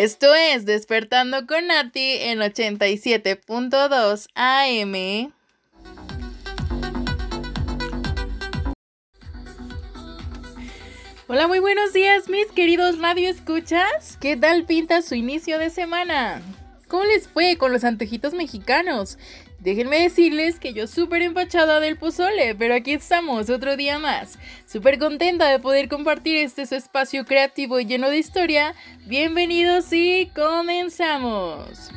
Esto es Despertando con Nati en 87.2 AM. Hola, muy buenos días, mis queridos radio escuchas. ¿Qué tal pinta su inicio de semana? ¿Cómo les fue con los antojitos mexicanos? Déjenme decirles que yo súper empachada del pozole, pero aquí estamos otro día más. Súper contenta de poder compartir este su espacio creativo y lleno de historia. Bienvenidos y comenzamos.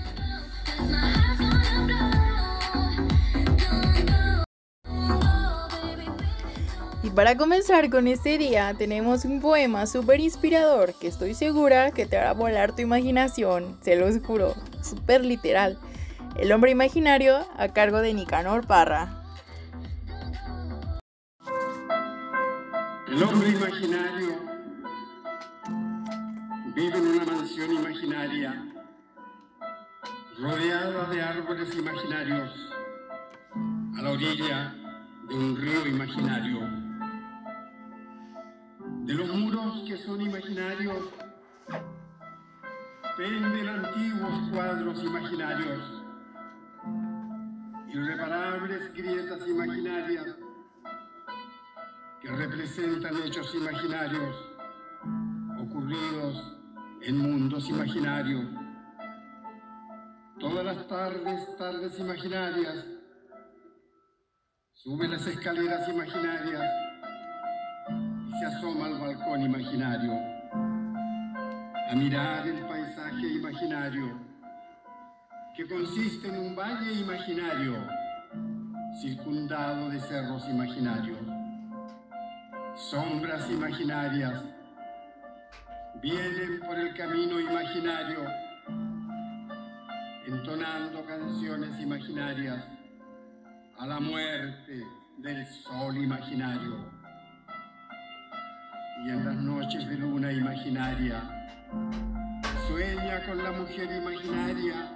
Y para comenzar con este día tenemos un poema súper inspirador que estoy segura que te hará volar tu imaginación, se los juro, súper literal. El hombre imaginario a cargo de Nicanor Parra. El hombre imaginario vive en una mansión imaginaria, rodeada de árboles imaginarios, a la orilla de un río imaginario. De los muros que son imaginarios, penden antiguos cuadros imaginarios irreparables grietas imaginarias que representan hechos imaginarios ocurridos en mundos imaginarios. Todas las tardes, tardes imaginarias, sube las escaleras imaginarias y se asoma al balcón imaginario a mirar el paisaje imaginario que consiste en un valle imaginario circundado de cerros imaginarios, sombras imaginarias vienen por el camino imaginario, entonando canciones imaginarias a la muerte del sol imaginario. Y en las noches de luna imaginaria, sueña con la mujer imaginaria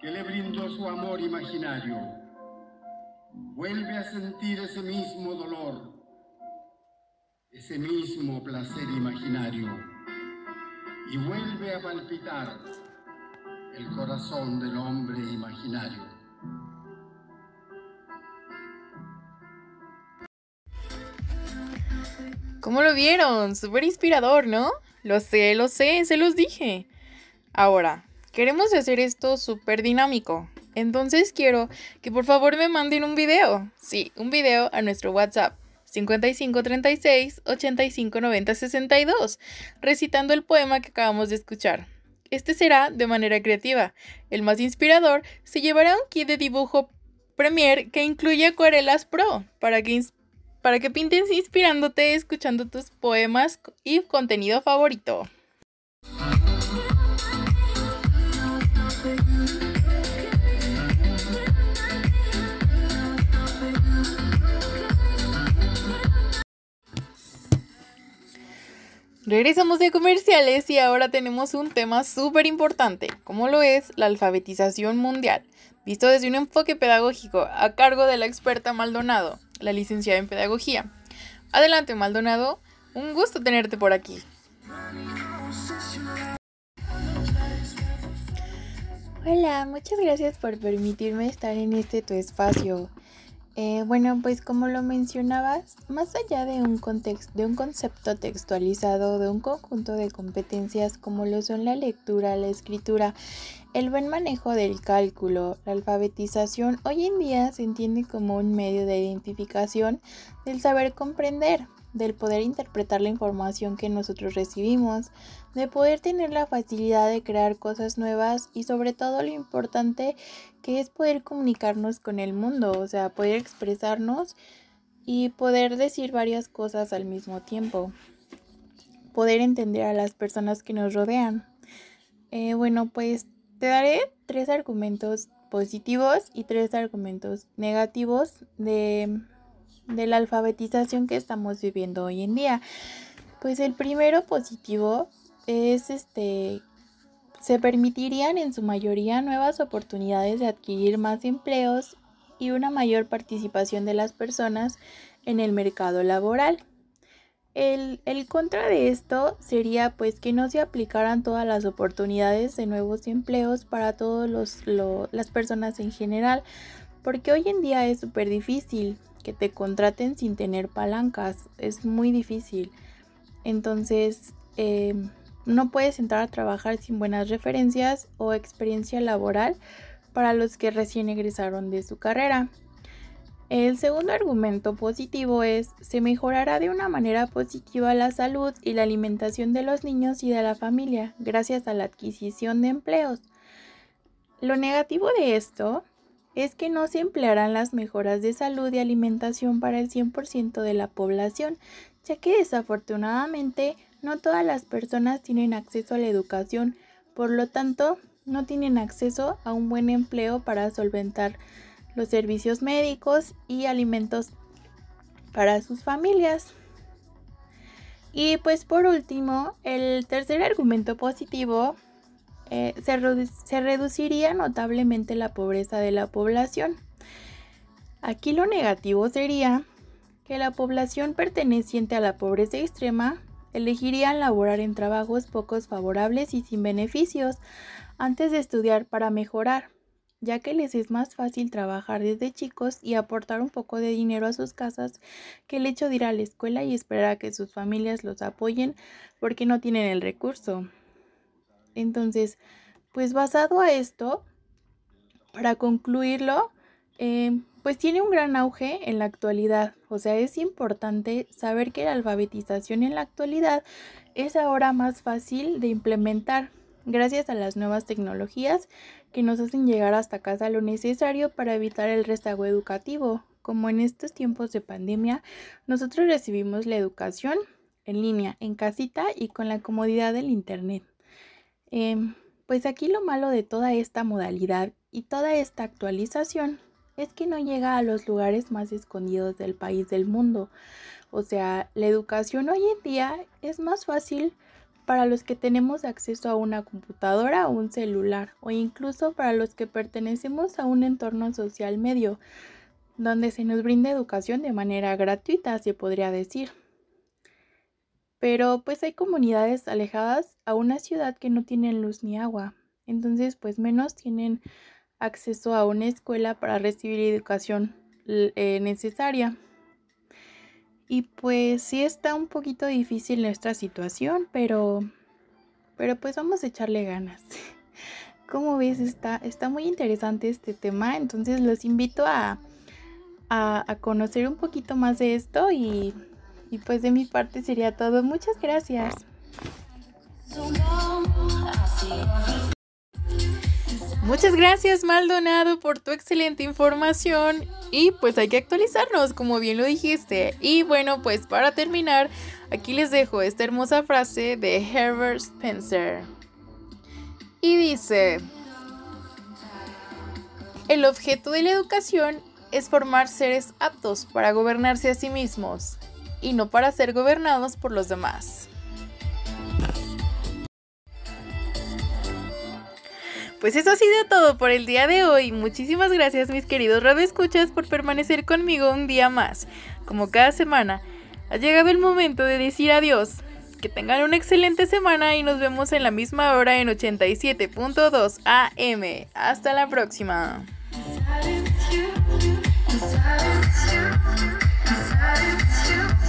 que le brindó su amor imaginario. Vuelve a sentir ese mismo dolor, ese mismo placer imaginario y vuelve a palpitar el corazón del hombre imaginario. ¿Cómo lo vieron? Súper inspirador, ¿no? Lo sé, lo sé, se los dije. Ahora, Queremos hacer esto súper dinámico. Entonces quiero que por favor me manden un video. Sí, un video a nuestro WhatsApp 5536 8590 62, recitando el poema que acabamos de escuchar. Este será de manera creativa. El más inspirador se llevará un kit de dibujo Premiere que incluye acuarelas Pro para que, para que pintes inspirándote escuchando tus poemas y contenido favorito. Regresamos de comerciales y ahora tenemos un tema súper importante, como lo es la alfabetización mundial, visto desde un enfoque pedagógico a cargo de la experta Maldonado, la licenciada en pedagogía. Adelante Maldonado, un gusto tenerte por aquí. Hola, muchas gracias por permitirme estar en este tu espacio. Eh, bueno, pues como lo mencionabas, más allá de un, contexto, de un concepto textualizado, de un conjunto de competencias como lo son la lectura, la escritura, el buen manejo del cálculo, la alfabetización, hoy en día se entiende como un medio de identificación del saber comprender, del poder interpretar la información que nosotros recibimos, de poder tener la facilidad de crear cosas nuevas y sobre todo lo importante que es poder comunicarnos con el mundo, o sea, poder expresarnos y poder decir varias cosas al mismo tiempo, poder entender a las personas que nos rodean. Eh, bueno, pues te daré tres argumentos positivos y tres argumentos negativos de de la alfabetización que estamos viviendo hoy en día. Pues el primero positivo es este se permitirían en su mayoría nuevas oportunidades de adquirir más empleos y una mayor participación de las personas en el mercado laboral. el, contra de esto sería pues que no se aplicaran todas las oportunidades de nuevos empleos para todas las personas en general, porque hoy en día es súper difícil que te contraten sin tener palancas, es muy difícil. Entonces, eh, no puedes entrar a trabajar sin buenas referencias o experiencia laboral para los que recién egresaron de su carrera. El segundo argumento positivo es, se mejorará de una manera positiva la salud y la alimentación de los niños y de la familia gracias a la adquisición de empleos. Lo negativo de esto es que no se emplearán las mejoras de salud y alimentación para el 100% de la población, ya que desafortunadamente no todas las personas tienen acceso a la educación, por lo tanto, no tienen acceso a un buen empleo para solventar los servicios médicos y alimentos para sus familias. Y pues por último, el tercer argumento positivo eh, se, se reduciría notablemente la pobreza de la población. Aquí lo negativo sería que la población perteneciente a la pobreza extrema elegirían laborar en trabajos pocos favorables y sin beneficios antes de estudiar para mejorar ya que les es más fácil trabajar desde chicos y aportar un poco de dinero a sus casas que el hecho de ir a la escuela y esperar a que sus familias los apoyen porque no tienen el recurso. Entonces, pues basado a esto, para concluirlo, eh, pues tiene un gran auge en la actualidad. O sea, es importante saber que la alfabetización en la actualidad es ahora más fácil de implementar gracias a las nuevas tecnologías que nos hacen llegar hasta casa lo necesario para evitar el rezago educativo. Como en estos tiempos de pandemia, nosotros recibimos la educación en línea, en casita y con la comodidad del Internet. Em, pues aquí lo malo de toda esta modalidad y toda esta actualización es que no llega a los lugares más escondidos del país del mundo. O sea, la educación hoy en día es más fácil para los que tenemos acceso a una computadora o un celular o incluso para los que pertenecemos a un entorno social medio donde se nos brinda educación de manera gratuita, se podría decir. Pero pues hay comunidades alejadas a una ciudad que no tienen luz ni agua, entonces pues menos tienen acceso a una escuela para recibir educación eh, necesaria. Y pues sí está un poquito difícil nuestra situación, pero, pero pues vamos a echarle ganas. Como ves, está, está muy interesante este tema, entonces los invito a, a, conocer un poquito más de esto y, y pues de mi parte sería todo. Muchas gracias. Muchas gracias Maldonado por tu excelente información y pues hay que actualizarnos como bien lo dijiste. Y bueno pues para terminar aquí les dejo esta hermosa frase de Herbert Spencer. Y dice, el objeto de la educación es formar seres aptos para gobernarse a sí mismos y no para ser gobernados por los demás. Pues eso ha sido todo por el día de hoy. Muchísimas gracias mis queridos radioescuchas por permanecer conmigo un día más. Como cada semana, ha llegado el momento de decir adiós. Que tengan una excelente semana y nos vemos en la misma hora en 87.2 AM. Hasta la próxima.